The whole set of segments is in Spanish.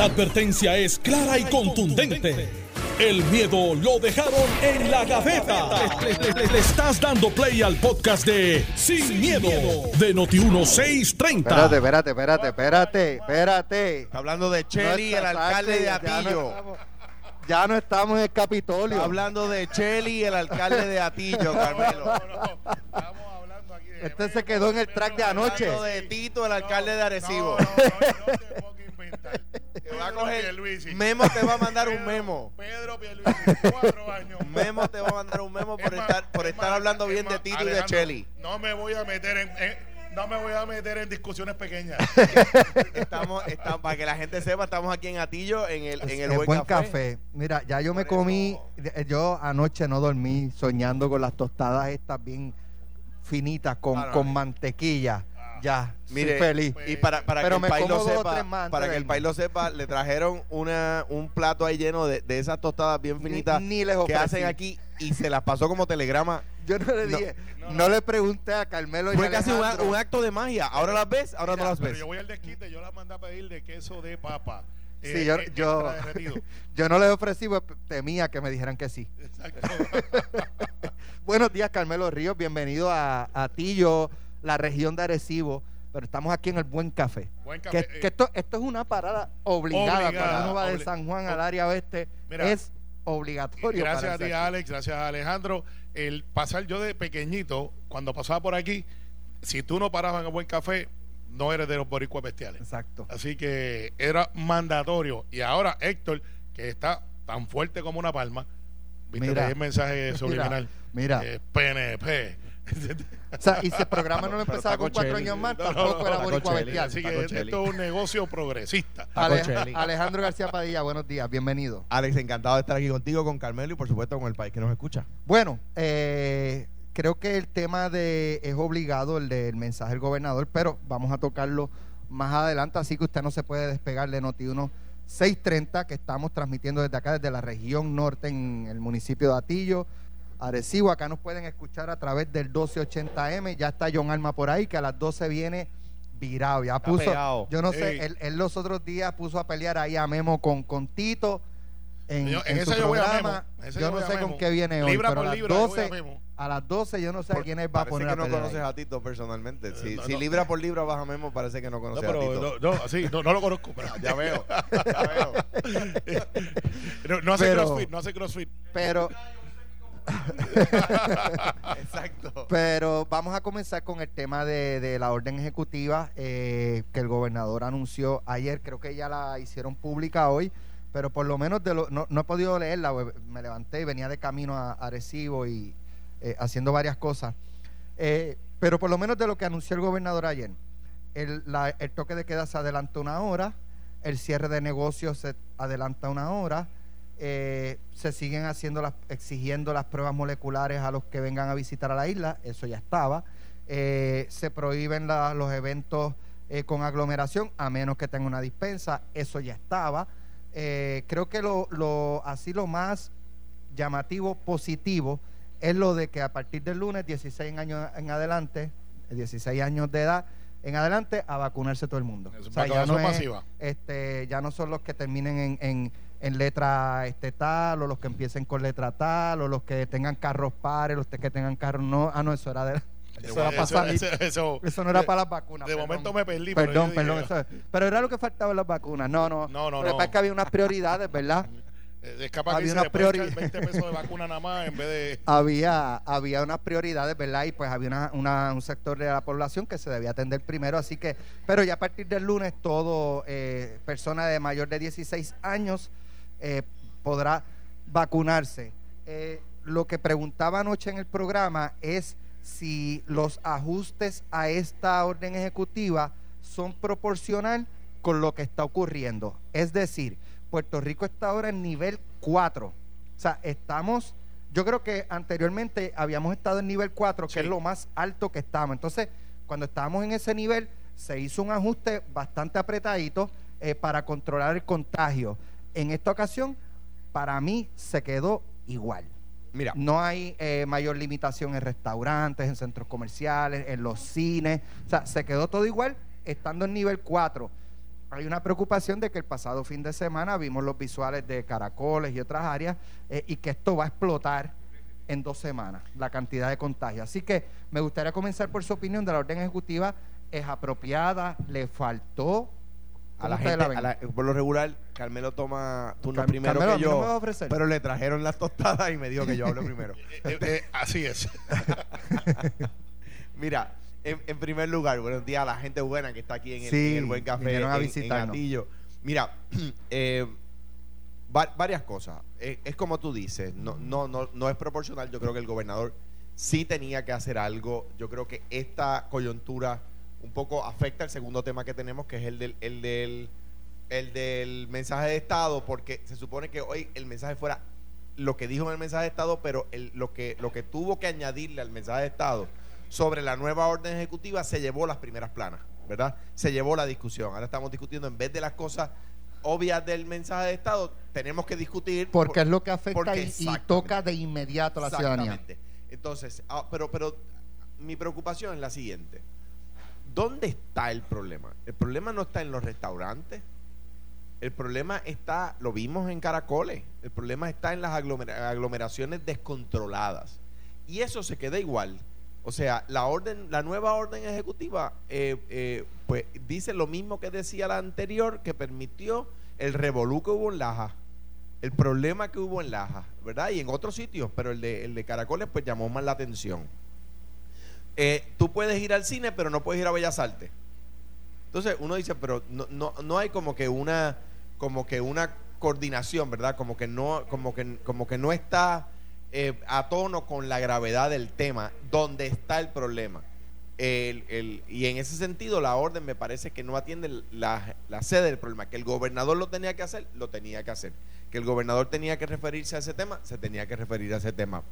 La advertencia es clara y contundente. El miedo lo dejaron en la gaveta. Le, le- le- le estás dando play al podcast de Sin, miedo, de Noti1630. Espérate, espérate, espérate, espérate, espérate. Está hablando de Cheli, No el alcalde de tarde, ya no Atillo. estamos- Ya no estamos en el Capitolio. Está hablando de Cheli, el alcalde de Atillo, Carmelo. Estamos hablando aquí de. Este se quedó en el track de anoche. Hablando de Tito, el alcalde de Arecibo. No, no, no, te va a coger. Pierluisi. Memo te va a mandar un memo. Pedro Pierluisi, cuatro años. Memo te va a mandar un memo por Es más, estar, por es estar más, hablando es bien de Tito y de Cheli. No me voy a meter en, en- no me voy a meter en discusiones pequeñas. Estamos, estamos, para que la gente sepa, estamos aquí en Atillo, en el, en el El buen, café. Mira, ya yo me comí, eso- eh, yo anoche no dormí soñando con las tostadas estas bien finitas con, Ah, no, con no. mantequilla. Ya, Mire, soy feliz. Y para, para Pero que el país lo sepa, para que el país lo sepa, le trajeron una, un plato ahí lleno de, de esas tostadas bien finitas ni les que hacen aquí y se las pasó como telegrama. Yo no le No. dije, no, le pregunté a Carmelo y Fue casi un, un acto de magia. Ahora las ves, ahora no las pero ves. yo voy al desquite, yo las mandé a pedir de queso de papa. Sí, eh, yo, eh, yo, yo no le ofrecí, pues, temía que me dijeran que sí. Exacto. Buenos días, Carmelo Ríos. Bienvenido a, a Tillo, la región de Arecibo. Pero estamos aquí en el Buen Café. Buen Que, café. que esto, esto es una parada obligada, Obligada, cuando uno va de San Juan al área oeste. Mira, es obligatorio. Gracias a ti, aquí. Alex. Gracias a Alejandro. El pasar yo de pequeñito, cuando pasaba por aquí, si tú no parabas en el buen café, no eres de los boricuas bestiales. Exacto. Así que era mandatorio. Y ahora Héctor, que está tan fuerte como una palma, viste Mira. el mensaje subliminal. mira. Eh, PNP. O sea, y si el programa no lo empezaba con cuatro años más, No, no, tampoco no, era boricua bestial. Así que esto es un negocio progresista. Alejandro García Padilla, buenos días, bienvenido. Alex, encantado de estar aquí contigo, con Carmelo y por supuesto con el país que nos escucha. Bueno, eh, creo que el tema de es obligado, el del mensaje del gobernador, pero vamos a tocarlo más adelante, así que usted no se puede despegar de Noti1 630, que estamos transmitiendo desde acá, desde la región norte, en el municipio de Atillo, Arecibo. Acá nos pueden escuchar a través del 1280M. Ya está John Alma por ahí, que a las 12 viene virado. Ya puso, pegado. yo no sé, él, él los otros días puso a pelear ahí a Memo con, con Tito. En, Yo- en en su esa yo voy a programa. Yo yo no sé con qué viene hoy. Libra pero por a las libra, yo voy a 12, Memo. a las 12 yo no sé a quién él va a Parece poner que a no conoces ahí. a Tito personalmente. Si, no, si no. libra por libra vas a Memo, parece que no No, conoces a Tito. no, no, sí, no, no lo conozco. Pero, Ya veo, ya veo. no, no hace Pero- crossfit, no hace crossfit. Pero, Exacto. pero vamos a comenzar con el tema de, de la orden ejecutiva eh, que el gobernador anunció ayer. Creo que ya la hicieron pública hoy, pero por lo menos de lo, no, no he podido leerla. pues, Me levanté y venía de camino a Arecibo y eh, haciendo varias cosas. Eh, pero por lo menos de lo que anunció el gobernador ayer, el, la- el toque de queda se adelanta una hora, el cierre de negocios se adelanta una hora, eh, se siguen haciendo las, exigiendo las pruebas moleculares a los que vengan a visitar a la isla, eso ya estaba, eh, se prohíben la- los eventos eh, con aglomeración a menos que tenga una dispensa, eso ya estaba. Eh, creo que lo, lo así lo más llamativo, positivo, es lo de que a partir del lunes, 16 años en adelante, 16 años de edad en adelante, a vacunarse todo el mundo. Es O sea, ya no, es, este, ya no son los que terminen en, en, en letra este tal, o los que empiecen con letra tal, o los que tengan carros pares, los que tengan carros no. Ah, no, eso era de, eso era para salir. eso, eso- Eso no era de- para las vacunas. De perdón. momento me perdí. pero Perdón, perdón. dije, eso- pero era lo que faltaba en las vacunas. No, no. No, no, que no. es que había unas prioridades, ¿verdad? Es capaz que había una prioridad. 20 pesos de vacuna nada más en vez de. había, había unas prioridades, ¿verdad? Y pues había una, una- un sector de la población que se debía atender primero, así que, pero ya a partir del lunes todo eh, persona de mayor de 16 años eh, podrá vacunarse. Eh, lo que preguntaba anoche en el programa es si los ajustes a esta orden ejecutiva son proporcional con lo que está ocurriendo. Es decir, Puerto Rico está ahora en nivel 4. O sea, estamos, yo creo que anteriormente habíamos estado en nivel 4, que Sí. es lo más alto que estamos. Entonces, cuando estábamos en ese nivel, se hizo un ajuste bastante apretadito eh, para controlar el contagio. En esta ocasión, para mí, se quedó igual. Mira, No hay eh, mayor limitación en restaurantes, en centros comerciales, en los cines. O sea, se quedó todo igual estando en nivel 4. hay una preocupación de que el pasado fin de semana vimos los visuales de caracoles y otras áreas eh, y que esto va a explotar en dos semanas, la cantidad de contagios. Así que me gustaría comenzar por su opinión de la orden ejecutiva. ¿Es apropiada? ¿Le faltó? A la ¿Cómo ustedes gente, ven? a la- por lo regular, Carmelo toma turno Car- primero Carmelo, ¿a que mí no me vas a yo, ofrecer? pero le trajeron las tostadas y me dijo que yo hable primero. Eh, eh, así es. Mira, en, en primer lugar, buenos días a la gente buena que está aquí en el, Sí, en el Buen Café vinieron a en- en, visitarnos. Mira, eh, va- varias cosas. Eh, es como tú dices, no, no, no, no es proporcional. Yo creo que el gobernador sí tenía que hacer algo. Yo creo que esta coyuntura un poco afecta el segundo tema que tenemos, que es el del, el del, el del mensaje de Estado, porque se supone que hoy el mensaje fuera lo que dijo en el mensaje de Estado, pero el- lo, que, lo que tuvo que añadirle al mensaje de Estado sobre la nueva orden ejecutiva se llevó las primeras planas, ¿verdad? Se llevó la discusión. Ahora estamos discutiendo, en vez de las cosas obvias del mensaje de Estado, tenemos que discutir. Porque por- es lo que afecta y- y, toca de inmediato a la ciudadanía. Exactamente. Entonces, ah, pero, pero mi preocupación es la siguiente. ¿Dónde está el problema? El problema no está en los restaurantes. El problema está, lo vimos en Caracoles, el problema está en las aglomera- aglomeraciones descontroladas. Y eso se queda igual. O sea, la orden, la nueva orden ejecutiva, eh, eh, pues dice lo mismo que decía la anterior, que permitió el revolú que hubo en Laja, el problema que hubo en Laja, ¿verdad? Y en otros sitios, pero el de, el de Caracoles pues llamó más la atención. Eh, tú puedes ir al cine, pero no puedes ir a Bellas Artes. Entonces uno dice, pero no, no, no hay como que una como que una coordinación, ¿verdad? Como que no como que como que no está eh, a tono con la gravedad del tema, donde está el problema. El- el- y en ese sentido la orden me parece que no atiende la, la sede del problema. Que el gobernador lo tenía que hacer, lo tenía que hacer. Que el gobernador tenía que referirse a ese tema, se tenía que referir a ese tema.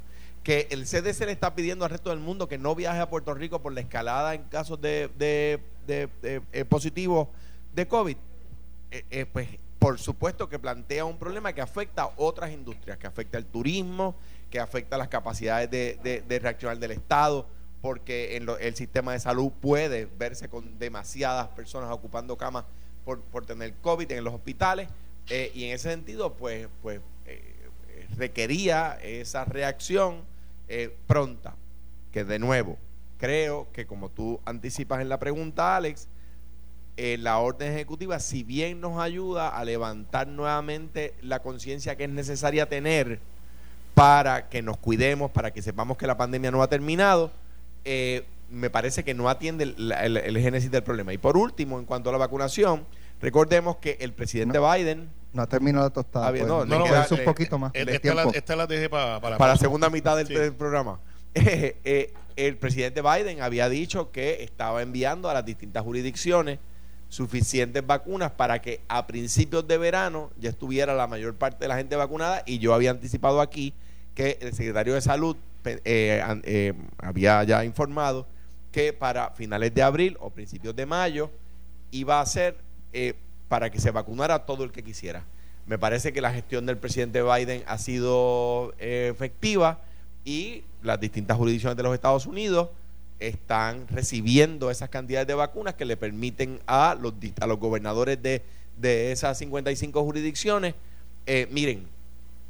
Que el CDC le está pidiendo al resto del mundo que no viaje a Puerto Rico por la escalada en casos de, de- de- eh, positivos de COVID. Eh, eh, pues por supuesto que plantea un problema que afecta a otras industrias, que afecta al turismo, que afecta las capacidades de, de- reaccionar del Estado, porque en lo- el sistema de salud puede verse con demasiadas personas ocupando camas por, tener COVID en los hospitales, eh, y en ese sentido, pues, pues eh, requería esa reacción eh, pronta, que de nuevo, creo que como tú anticipas en la pregunta, Alex, eh, la orden ejecutiva, si bien nos ayuda a levantar nuevamente la conciencia que es necesaria tener para que nos cuidemos, para que sepamos que la pandemia no ha terminado, eh, me parece que no atiende el, el- el génesis del problema. Y por último, en cuanto a la vacunación, recordemos que el presidente Biden, No termino la tostada. Ah, bien, pues, no, queda- queda un le- poquito más Eh, esta, la, esta la dejé pa- para para la segunda mitad del, Sí. del programa, eh, eh, el presidente Biden había dicho que estaba enviando a las distintas jurisdicciones suficientes vacunas para que a principios de verano ya estuviera la mayor parte de la gente vacunada y yo había anticipado aquí que el secretario de salud eh, eh, había ya informado que para finales de abril o principios de mayo iba a ser eh, para que se vacunara todo el que quisiera. Me parece que la gestión del presidente Biden ha sido eh, efectiva y las distintas jurisdicciones de los Estados Unidos están recibiendo esas cantidades de vacunas que le permiten a los, a los gobernadores de, de esas 55 jurisdicciones, eh, miren,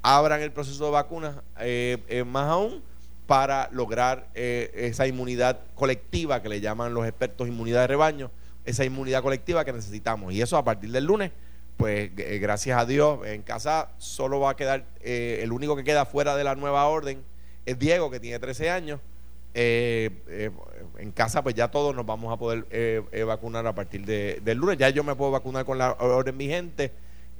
abran el proceso de vacunas eh, eh, más aún para lograr esa inmunidad colectiva que le llaman los expertos inmunidad de rebaño, esa inmunidad colectiva que necesitamos. Y eso a partir del lunes, pues gracias a Dios, en casa solo va a quedar, eh, el único que queda fuera de la nueva orden es Diego, que tiene 13 años. Eh, eh, en casa pues ya todos nos vamos a poder eh, eh, vacunar a partir de, del lunes. Ya yo me puedo vacunar con la orden vigente.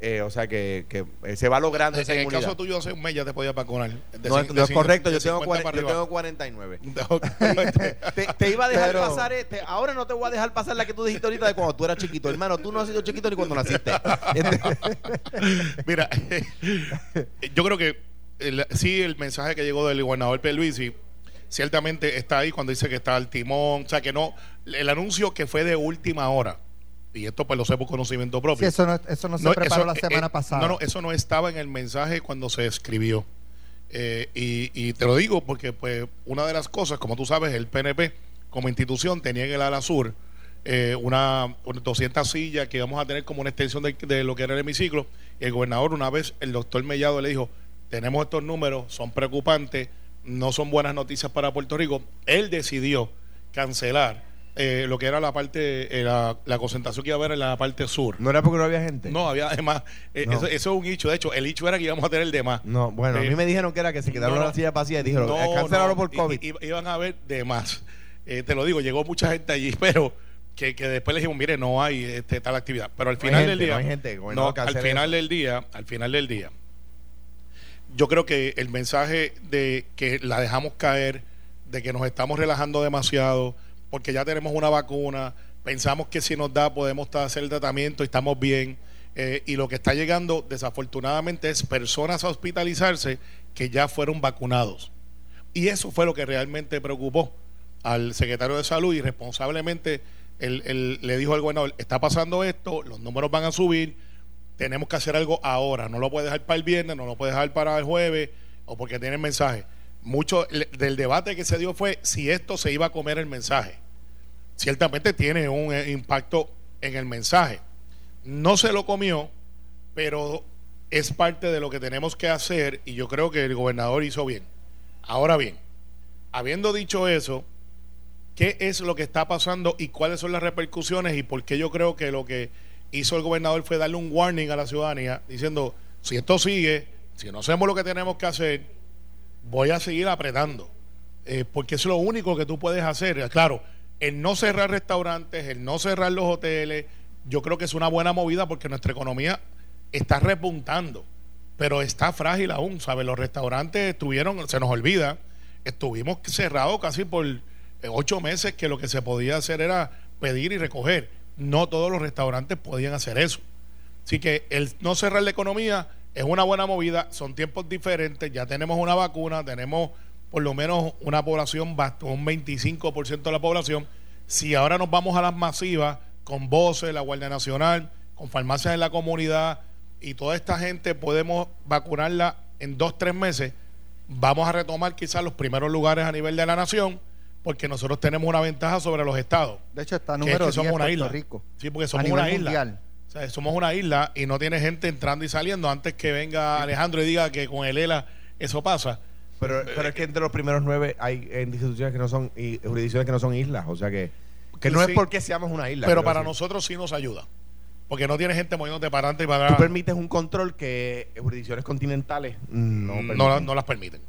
eh, o sea que, que, eh, se va logrando esa En el inmunidad. caso tuyo, hace un mes ya te podías vacunar. De no, es correcto, yo tengo, 50 cuare- para yo tengo 49. Te- Te, te iba a dejar Pero- pasar este. Ahora no te voy a dejar pasar la que tú dijiste ahorita de cuando tú eras chiquito. Hermano, tú no has sido chiquito ni cuando naciste. Mira, yo creo que el- sí, el mensaje que llegó del gobernador Pierluisi ciertamente está ahí cuando dice que está al timón, o sea que no, el anuncio que fue de última hora, y esto pues lo sé por conocimiento propio. Sí, eso no, eso no se No, preparó eso, la semana eh, pasada. No, no, eso no estaba en el mensaje cuando se escribió. Eh, y, y te lo digo porque pues una de las cosas, como tú sabes, el PNP como institución tenía en el ala sur eh, una, una 200 sillas que íbamos a tener como una extensión de, de lo que era el hemiciclo. Y el gobernador, una vez, el doctor Mellado le dijo, tenemos estos números, son preocupantes, no son buenas noticias para Puerto Rico. Él decidió cancelar eh, lo que era la parte, eh, la, la concentración que iba a haber en la parte sur. ¿No era porque no había gente? No, había además, eh, No. eso, eso es un hecho. De hecho, el hecho era que íbamos a tener de más. No, bueno, a Eh, mí me dijeron que era que se quedaron no, las sillas vacías y dijeron, No, "Eh, cancélalo no, por COVID. i- iban a haber de más. Eh, te lo digo, llegó mucha gente allí, pero que, que después le dijimos, mire, no hay este, tal actividad. Pero al final gente, del día, no hay gente, no, gobernador, al final eso. del día, al final del día, yo creo que el mensaje de que la dejamos caer, de que nos estamos relajando demasiado, porque ya tenemos una vacuna, pensamos que si nos da podemos hacer el tratamiento y estamos bien. eh, y lo que está llegando, desafortunadamente, es personas a hospitalizarse que ya fueron vacunados. Y eso fue lo que realmente preocupó al secretario de salud y responsablemente él, él le dijo al gobernador, está pasando esto, los números van a subir, tenemos que hacer algo ahora, no lo puede dejar para el viernes, no lo puede dejar para el jueves o porque tiene mensaje. Mucho del debate que se dio fue si esto se iba a comer el mensaje. Ciertamente tiene un eh, impacto en el mensaje. No se lo comió, pero es parte de lo que tenemos que hacer y yo creo que el gobernador hizo bien. Ahora bien, habiendo dicho eso, ¿qué es lo que está pasando y cuáles son las repercusiones y por qué yo creo que lo que hizo el gobernador fue darle un warning a la ciudadanía diciendo, si esto sigue, si no hacemos lo que tenemos que hacer, voy a seguir apretando. Eh, porque es lo único que tú puedes hacer. Claro, el no cerrar restaurantes, el no cerrar los hoteles, yo creo que es una buena movida porque nuestra economía está repuntando, pero está frágil aún, ¿sabes? Los restaurantes estuvieron, se nos olvida, estuvimos cerrados casi por eh, ocho meses que lo que se podía hacer era pedir y recoger. No todos los restaurantes podían hacer eso. Así que el no cerrar la economía es una buena movida, son tiempos diferentes, ya tenemos una vacuna, tenemos por lo menos una población, un 25% de la población. Si ahora nos vamos a las masivas, con voces, la Guardia Nacional, con farmacias en la comunidad y toda esta gente podemos vacunarla en dos, tres meses, vamos a retomar quizás los primeros lugares a nivel de la nación, porque nosotros tenemos una ventaja sobre los estados. De hecho, está que es número que 10 somos una Puerto isla. Rico. Sí, porque a somos nivel una isla. mundial. O sea, somos una isla y no tiene gente entrando y saliendo antes que venga Alejandro y diga que con el ELA eso pasa. Pero, pero es que entre los primeros nueve hay eh, instituciones que no son, y jurisdicciones que no son islas, o sea que, que no Sí. es porque seamos una isla. Pero para decir. nosotros sí nos ayuda. Porque no tiene gente moviéndote para adelante y para Tú atrás. permites un control que jurisdicciones continentales no, No, permiten. la- no las permiten.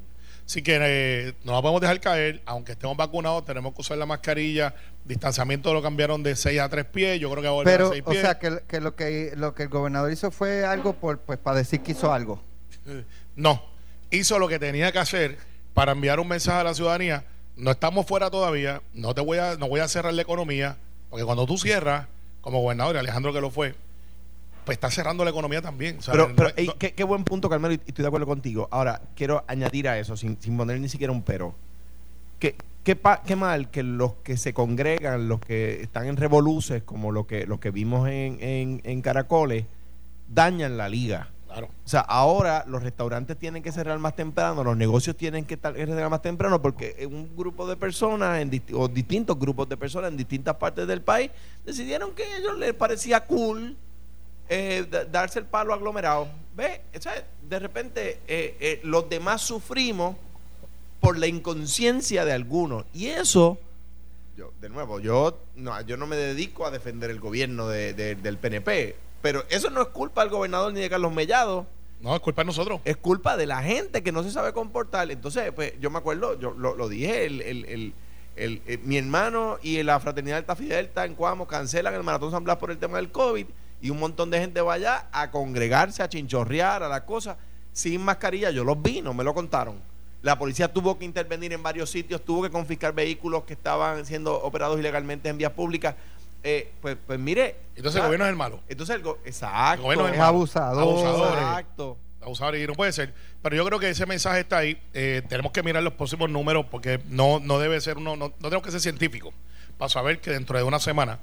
Así que eh, no la podemos dejar caer, aunque estemos vacunados, tenemos que usar la mascarilla. Distanciamiento lo cambiaron de 6 a 3 pies, yo creo que va a volver Pero, a 6 o pies. sea, que, que lo que lo que el gobernador hizo fue algo por pues para decir que hizo algo. No, hizo lo que tenía que hacer para enviar un mensaje a la ciudadanía. No estamos fuera todavía, no te voy a, no voy a cerrar la economía, porque cuando tú cierras, como gobernador, y Alejandro que lo fue, pues está cerrando la economía también. Pero, pero No- ey, no- qué, qué buen punto, Carmelo, y estoy de acuerdo contigo. Ahora, quiero añadir a eso, sin, sin poner ni siquiera un pero. ¿Qué, qué, pa- qué mal que los que se congregan, los que están en revoluces, como lo que, los que vimos en, en, en Caracoles, dañan la liga. claro. O sea, ahora los restaurantes tienen que cerrar más temprano, los negocios tienen que estar- que cerrar más temprano porque un grupo de personas en disti- o distintos grupos de personas en distintas partes del país decidieron que a ellos les parecía cool eh, da- darse el palo aglomerado. Ve, de repente eh, eh, los demás sufrimos por la inconsciencia de algunos y eso yo, de nuevo, yo no, yo no me dedico a defender el gobierno de- de- del PNP, pero eso no es culpa del gobernador ni de Carlos Mellado, No, es culpa de nosotros. es culpa de la gente que no se sabe comportar. Entonces, pues yo me acuerdo, yo lo, lo dije, el, el- el- el- eh, mi hermano y la fraternidad Delta Phi Delta en Cuamo cancelan el Maratón San Blas por el tema del COVID y un montón de gente va allá a congregarse, a chinchorrear, a la cosa, sin mascarilla. Yo los vi, no me lo contaron. La policía tuvo que intervenir en varios sitios, tuvo que confiscar vehículos que estaban siendo operados ilegalmente en vías públicas. Eh, pues, pues mire. Entonces el gobierno es el malo. Entonces el go- exacto. El gobierno Es malo. abusador. Abusadores. Exacto. Abusador y no puede ser. Pero yo creo que ese mensaje está ahí. Eh, tenemos que mirar los próximos números porque no, no debe ser uno, no, no tenemos que ser científicos para saber que dentro de una semana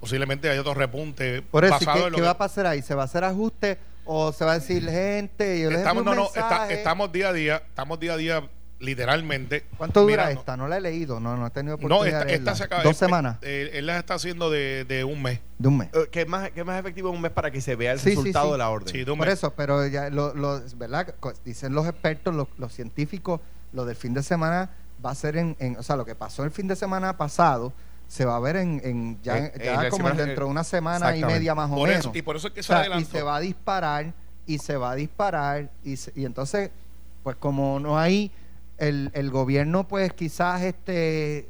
posiblemente hay otro repunte Por eso, ¿y basado ¿qué, en lo qué que- va a pasar ahí? ¿Se va a hacer ajuste o se va a decir gente? Yo les estamos, no, no, está- mensaje"? estamos día a día, estamos día a día literalmente. ¿Cuánto dura mirando. esta? No la he leído, no, no he tenido No, oportunidad esta, de esta leerla. se acaba. Dos él- semanas Él, él las está haciendo de, de un mes. de un mes. Eh, ¿Qué es más, qué es más efectivo en un mes para que se vea el Sí, resultado sí. de la orden? Sí, de un Por mes. eso, pero ya lo, lo- ¿verdad? Dicen los expertos, los, los científicos, lo del fin de semana va a ser en, en- o sea, lo que pasó el fin de semana pasado se va a ver en, en ya, En- ya en la como semana- dentro de una semana y media más o Por menos. eso, y por eso es que O se sea, y se va a disparar y se va a disparar y, se- y entonces pues como no hay el, el gobierno pues quizás este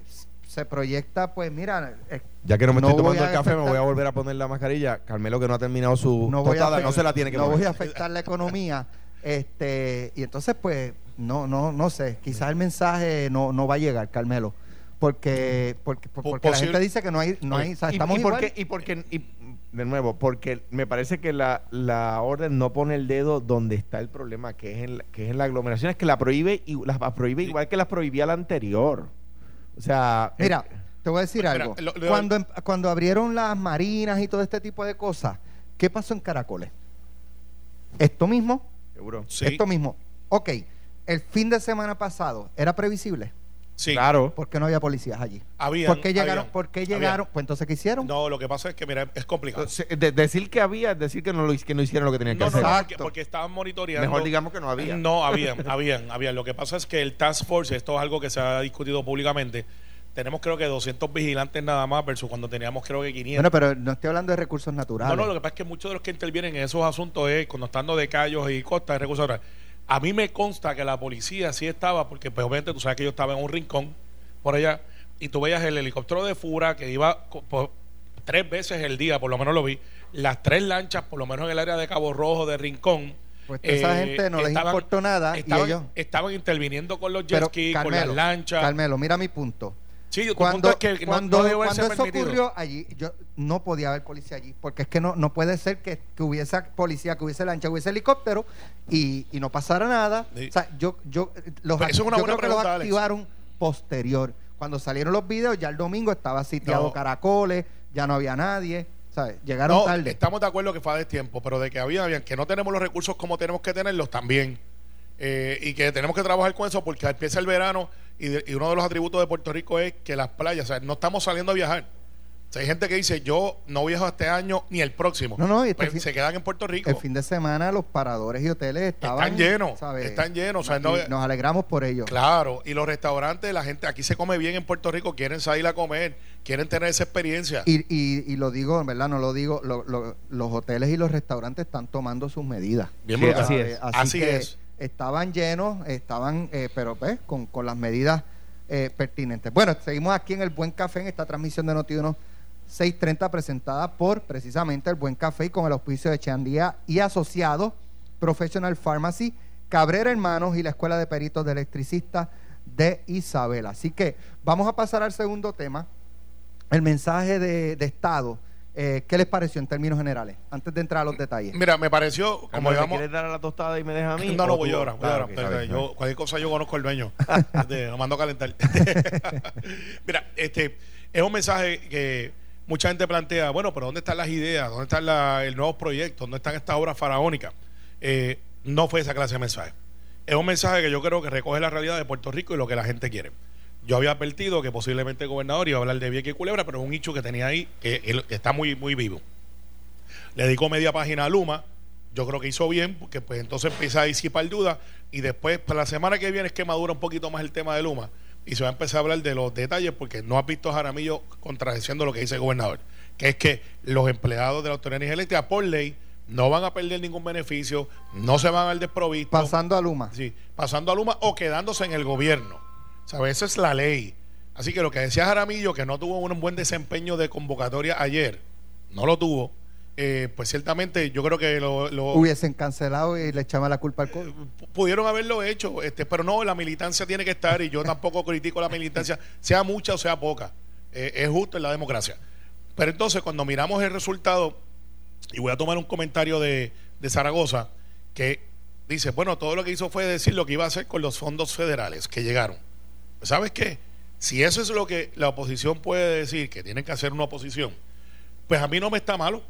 se proyecta pues mira eh, Ya que no me No estoy tomando el café, me voy a volver a poner la mascarilla. Carmelo, que no ha terminado su no voy a no se la tiene que no voy a afectar la economía este y entonces pues no no no sé quizás el mensaje no, no va a llegar Carmelo porque porque, Po- porque la gente dice que no hay no hay o sea, y, estamos y igual. porque, y porque y, de nuevo, porque me parece que la, la orden no pone el dedo donde está el problema, que es en la, que es en la aglomeración, es que la prohíbe y las prohíbe igual que las prohibía la anterior. O sea, Mira, eh, te voy a decir algo. lo- lo- cuando, em- cuando abrieron las marinas y todo este tipo de cosas, ¿qué pasó en Caracoles? Esto mismo, seguro. Sí, esto mismo. Ok, el fin de semana pasado, ¿era previsible? Sí. Claro. ¿Por qué no había policías allí? Habían, ¿Por qué llegaron? habían, ¿Por qué habían. llegaron? Pues entonces, ¿qué hicieron? No, lo que pasa es que, mira, es complicado. De- decir que había es decir que no, lo, que no hicieron lo que tenían que No, hacer. no, porque, porque estaban monitoreando. Mejor digamos que no había. No, habían, habían, habían. Lo que pasa es que el Task Force, esto es algo que se ha discutido públicamente, tenemos creo que 200 vigilantes nada más versus cuando teníamos creo que 500. Bueno, pero no estoy hablando de recursos naturales. No, no, lo que pasa es que muchos de los que intervienen en esos asuntos es cuando están de callos y costas de recursos naturales. A mí me consta que la policía sí estaba, porque pues, obviamente tú sabes que yo estaba en un rincón por allá, y tú veías el helicóptero de Fura que iba por- tres veces el día, por lo menos lo vi, las tres lanchas, por lo menos en el área de Cabo Rojo, de Rincón. Pues toda esa eh, gente no les importó nada y Estaban, ellos- estaban interviniendo con los jet skis, con las lanchas. Carmelo, mira mi punto. Sí, cuando que no- cuando, cuando eso permitido. ocurrió allí, yo no podía haber policía allí, porque es que no, no puede ser que, que hubiese policía, que hubiese lancha, que hubiese helicóptero y, y no pasara nada. Sí. O sea, yo, yo, los, Pues eso es una yo buena creo que los Alex. activaron posterior. Cuando salieron los videos, ya el domingo estaba sitiado No. Caracoles, ya no había nadie. ¿sabes? Llegaron No, tarde. estamos de acuerdo que fue de tiempo, pero de que había, habían, que no tenemos los recursos como tenemos que tenerlos también. Eh, y que tenemos que trabajar con eso porque empieza el verano y, de- y uno de los atributos de Puerto Rico es que las playas, o sea, no estamos saliendo a viajar. O sea, hay gente que dice, yo no viajo este año ni el próximo. No, no, y este Pues fin- se quedan en Puerto Rico. El fin de semana los paradores y hoteles estaban Están llenos, ¿sabes? están llenos, o sea, Y no- nos alegramos por ello. Claro, y los restaurantes, la gente aquí se come bien en Puerto Rico, quieren salir a comer, quieren tener esa experiencia. Y, y, y lo digo, en verdad, no lo digo, lo- lo- los hoteles y los restaurantes están tomando sus medidas. Bien Sí, así es. Así, Así que es. Estaban llenos, estaban, eh, pero pues, con, con las medidas eh, pertinentes. Bueno, seguimos aquí en el Buen Café, en esta transmisión de Noti1 630, presentada por precisamente el Buen Café y con el auspicio de Chandía y Asociados, Professional Pharmacy, Cabrera Hermanos y la Escuela de Peritos de Electricistas de Isabel. Así que vamos a pasar al segundo tema, el mensaje de Estado. Eh, ¿Qué les pareció en términos generales? Antes de entrar a los detalles. Mira, me pareció, como Carmelo, ¿le digamos, quieres dar a la tostada y me deja a mí? No, no, ¿O voy ahora, voy Ah, ahora. bien. cualquier cosa yo conozco al dueño. Este, lo mando a calentar. Mira, este es un mensaje que mucha gente plantea, bueno, pero ¿dónde están las ideas? ¿Dónde están la- el nuevo proyecto? ¿Dónde están estas obras faraónicas? Eh, no fue esa clase de mensaje. Es un mensaje que yo creo que recoge la realidad de Puerto Rico y lo que la gente quiere. Yo había advertido que posiblemente el gobernador iba a hablar de Vieques y Culebra, pero es un hecho que tenía ahí que, él- está muy, muy vivo. Le dedicó media página a Luma. Yo creo que hizo bien, porque pues entonces empieza a disipar dudas y después, para la semana que viene es que madura un poquito más el tema de Luma y se va a empezar a hablar de los detalles porque no has visto a Jaramillo contradiciendo lo que dice el gobernador, que es que los empleados de la Autoridad de Energía Eléctrica por ley no van a perder ningún beneficio, no se van al desprovisto, Pasando a Luma. sí, pasando a Luma o quedándose en el gobierno. ¿Sabes? Esa es la ley. Así que lo que decía Jaramillo, que no tuvo un buen desempeño de convocatoria ayer, no lo tuvo, eh, pues ciertamente yo creo que lo, lo- Hubiesen cancelado y le echaban la culpa al COVID. pu- pudieron haberlo hecho, este, pero no, la militancia tiene que estar y yo tampoco critico la militancia, sea mucha o sea poca. Eh, es justo en la democracia. Pero entonces cuando miramos el resultado, y voy a tomar un comentario de, de Zaragoza, que dice, bueno, todo lo que hizo fue decir lo que iba a hacer con los fondos federales que llegaron. ¿Sabes qué? Si eso es lo que la oposición puede decir, que tienen que hacer una oposición, pues a mí no me está malo,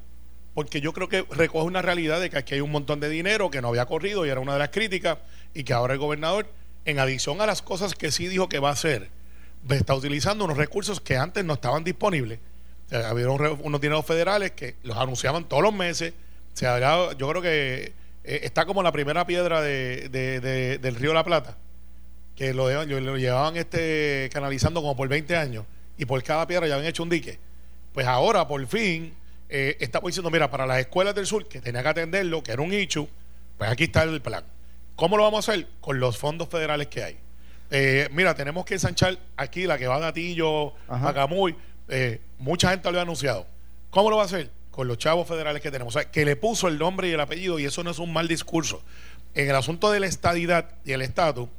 porque yo creo que recoge una realidad de que aquí hay un montón de dinero que no había corrido y era una de las críticas, y que ahora el gobernador en adición a las cosas que sí dijo que va a hacer, pues, está utilizando unos recursos que antes no estaban disponibles. O sea, había unos dineros federales que los anunciaban todos los meses. Se había- yo creo que eh, está como la primera piedra de- de- de- del río La Plata, que lo, lo llevaban este canalizando como por 20 años y por cada piedra ya habían hecho un dique. Pues ahora, por fin, eh, estamos diciendo, mira, para las escuelas del sur, que tenía que atenderlo, que era un issue, pues aquí está el plan. ¿Cómo lo vamos a hacer? Con los fondos federales que hay. Eh, mira, tenemos que ensanchar aquí la que va a Gatillo, Ajá. Macamuy. eh, mucha gente lo ha anunciado. ¿Cómo lo va a hacer? Con los chavos federales que tenemos. O sea, que le puso el nombre y el apellido, y eso no es un mal discurso. En el asunto de la estadidad y el estatus,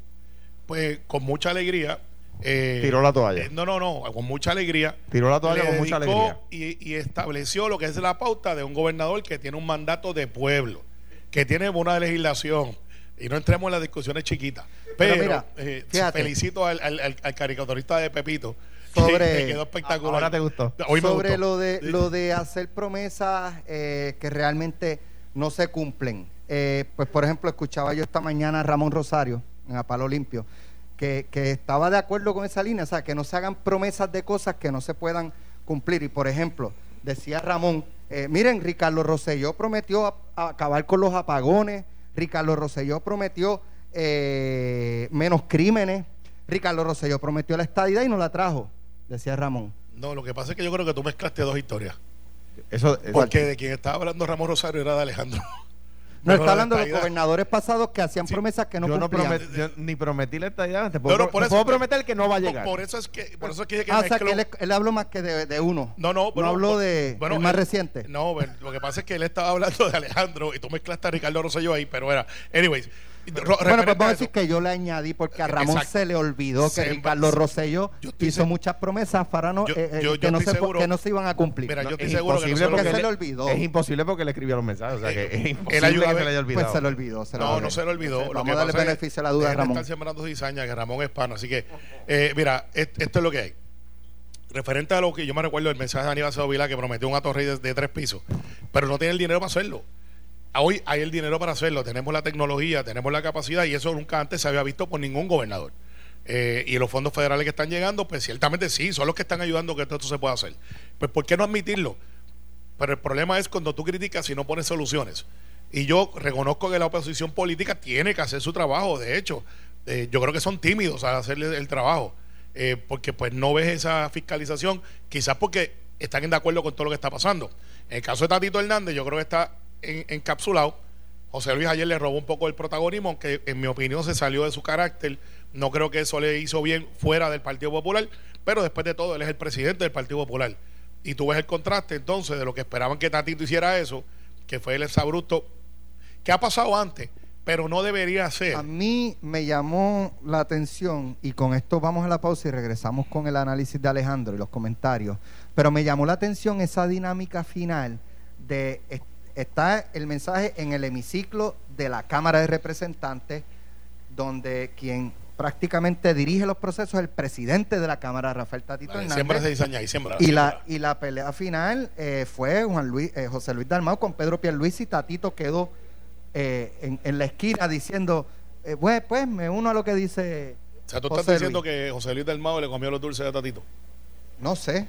pues con mucha alegría. eh, Tiró la toalla. eh, no, no, no, con mucha alegría. Tiró la toalla con mucha alegría. Y, y estableció lo que es la pauta de un gobernador que tiene un mandato de pueblo, que tiene una legislación. Y no entremos en las discusiones chiquitas. Pero, Pero mira, eh, fíjate. felicito al, al- al- al caricaturista de Pepito. que- Sobre- que quedó espectacular. Ahora te gustó. Hoy me sobre gustó. lo de Sí. lo de hacer promesas eh, que realmente no se cumplen. Eh, pues por ejemplo, escuchaba yo esta mañana a Ramón Rosario en A Palo Limpio que, que estaba de acuerdo con esa línea, o sea, que no se hagan promesas de cosas que no se puedan cumplir. Y por ejemplo, decía Ramón, eh, miren, Ricardo Rosselló prometió a- a acabar con los apagones, Ricardo Rosselló prometió eh, menos crímenes, Ricardo Rosselló prometió la estadidad y no la trajo, decía Ramón. No, lo que pasa es que yo creo que tú mezclaste dos historias. Eso, eso- Porque de quien estaba hablando Ramón Rosario era de Alejandro. No está la hablando de los estadidad- gobernadores pasados que hacían Sí, promesas que no yo no promet- yo ni prometí la estadía, te puedo, No, no, por te eso- puedo prometer que no va a llegar. Por eso es que, por eso es que dije que Ah, o sea, que él, él habló más que de, de uno. No, no, bueno, habló por- de bueno, el más él- reciente. No, lo que pasa es que él estaba hablando de Alejandro y tú mezclaste a Ricardo Rosselló ahí, pero era. Anyways. Bueno, pues vamos a decir que yo le añadí porque a Ramón Exacto. se le olvidó que Se- Ricardo se- Rosselló hizo muchas promesas para no, Yo- eh, eh, yo- que, no se, seguro- que no se iban a cumplir. Mira, yo estoy es seguro que no imposible se porque se le olvidó. Es imposible porque le escribió los mensajes. O sea, que es imposible ayuda a que se le haya olvidado. pues se le olvidó. se le No, olvidó. no se lo olvidó. Lo Vamos a darle beneficio a la duda de Ramón. estar sembrando cizaña, que Ramón es pana. Así que, eh, mira, esto es lo que hay. Referente a lo que yo me recuerdo del mensaje de Aníbal Vilá que prometió una torre de, de tres pisos, pero no tiene el dinero para hacerlo. Hoy hay el dinero para hacerlo, tenemos la tecnología, tenemos la capacidad y eso nunca antes se había visto por ningún gobernador. Eh, y los fondos federales que están llegando, pues ciertamente sí, son los que están ayudando que esto se pueda hacer. Pues ¿por qué no admitirlo? Pero el problema es cuando tú criticas y no pones soluciones. Y yo reconozco que la oposición política tiene que hacer su trabajo. De hecho, eh, yo creo que son tímidos al hacerle el trabajo. eh, porque pues no ves esa fiscalización, quizás porque están de acuerdo con todo lo que está pasando. En el caso de Tatito Hernández, yo creo que está en- encapsulado. José Luis ayer le robó un poco el protagonismo, aunque en mi opinión se salió de su carácter. No creo que eso le hizo bien fuera del Partido Popular, pero después de todo, él es el presidente del Partido Popular. Y tú ves el contraste entonces de lo que esperaban que Tatito hiciera eso, que fue el exabrupto, que ha pasado antes, pero no debería ser. A mí me llamó la atención, y con esto vamos a la pausa y regresamos con el análisis de Alejandro y los comentarios, pero me llamó la atención esa dinámica final de está el mensaje en el hemiciclo de la Cámara de Representantes, donde quien prácticamente dirige los procesos es el presidente de la Cámara, Rafael Tatito Hernández. siembra esa cizaña y siembra. Y la, y la pelea final eh, fue Juan Luis, eh, José Luis Dalmau con Pedro Pierluisi y Tatito quedó eh, en, en la esquina diciendo, pues, pues me uno a lo que dice O sea, tú José estás diciendo Luis. que José Luis del Mao le comió los dulces de Tatito. No sé,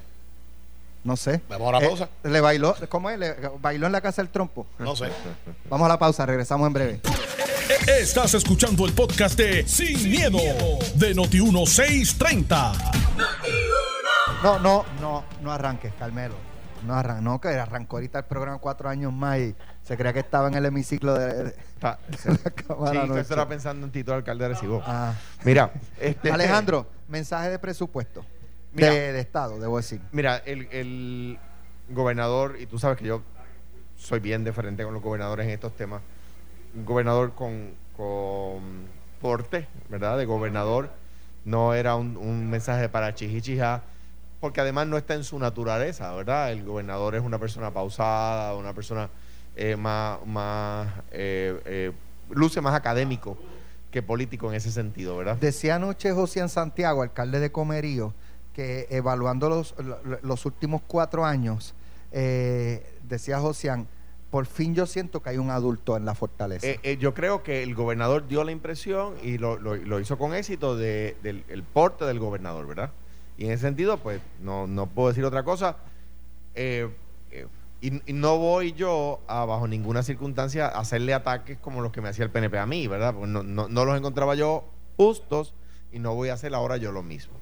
no sé. Vamos a la Eh, pausa. le bailó, ¿cómo es? Le bailó en la casa del trompo. No sé. Vamos a la pausa, regresamos en breve. Estás escuchando el podcast de Sin, miedo, de Noti1630. No, no, no, no arranques, Carmelo. No arranques, no, que arrancó ahorita el programa cuatro años más y se creía que estaba en el hemiciclo de, de- Está- de la Cámara. Sí, estará pensando en Tito, alcalde de Recibo. Ah. Mira, este, Alejandro, mensaje de presupuesto. Mira. de, de Estado, debo decir. Mira, el, el gobernador, y tú sabes que yo soy bien diferente con los gobernadores en estos temas, un gobernador con, con porte, ¿verdad? De gobernador, no era un, un mensaje para chijichija, porque además no está en su naturaleza, ¿verdad? El gobernador es una persona pausada, una persona eh, más, más eh, eh, luce más académico que político en ese sentido, ¿verdad? Decía anoche José Santiago, alcalde de Comerío, que evaluando los, lo- los últimos cuatro años, eh, decía Josian, por fin yo siento que hay un adulto en la fortaleza. Eh, eh, yo creo que el gobernador dio la impresión y lo, lo- hizo con éxito de- del el porte del gobernador, ¿verdad? Y en ese sentido, pues no, no puedo decir otra cosa. Eh, eh, y, y no voy yo a, bajo ninguna circunstancia, a hacerle ataques como los que me hacía el PNP a mí, ¿verdad? Porque no, no- no los encontraba yo justos y no voy a hacer ahora yo lo mismo.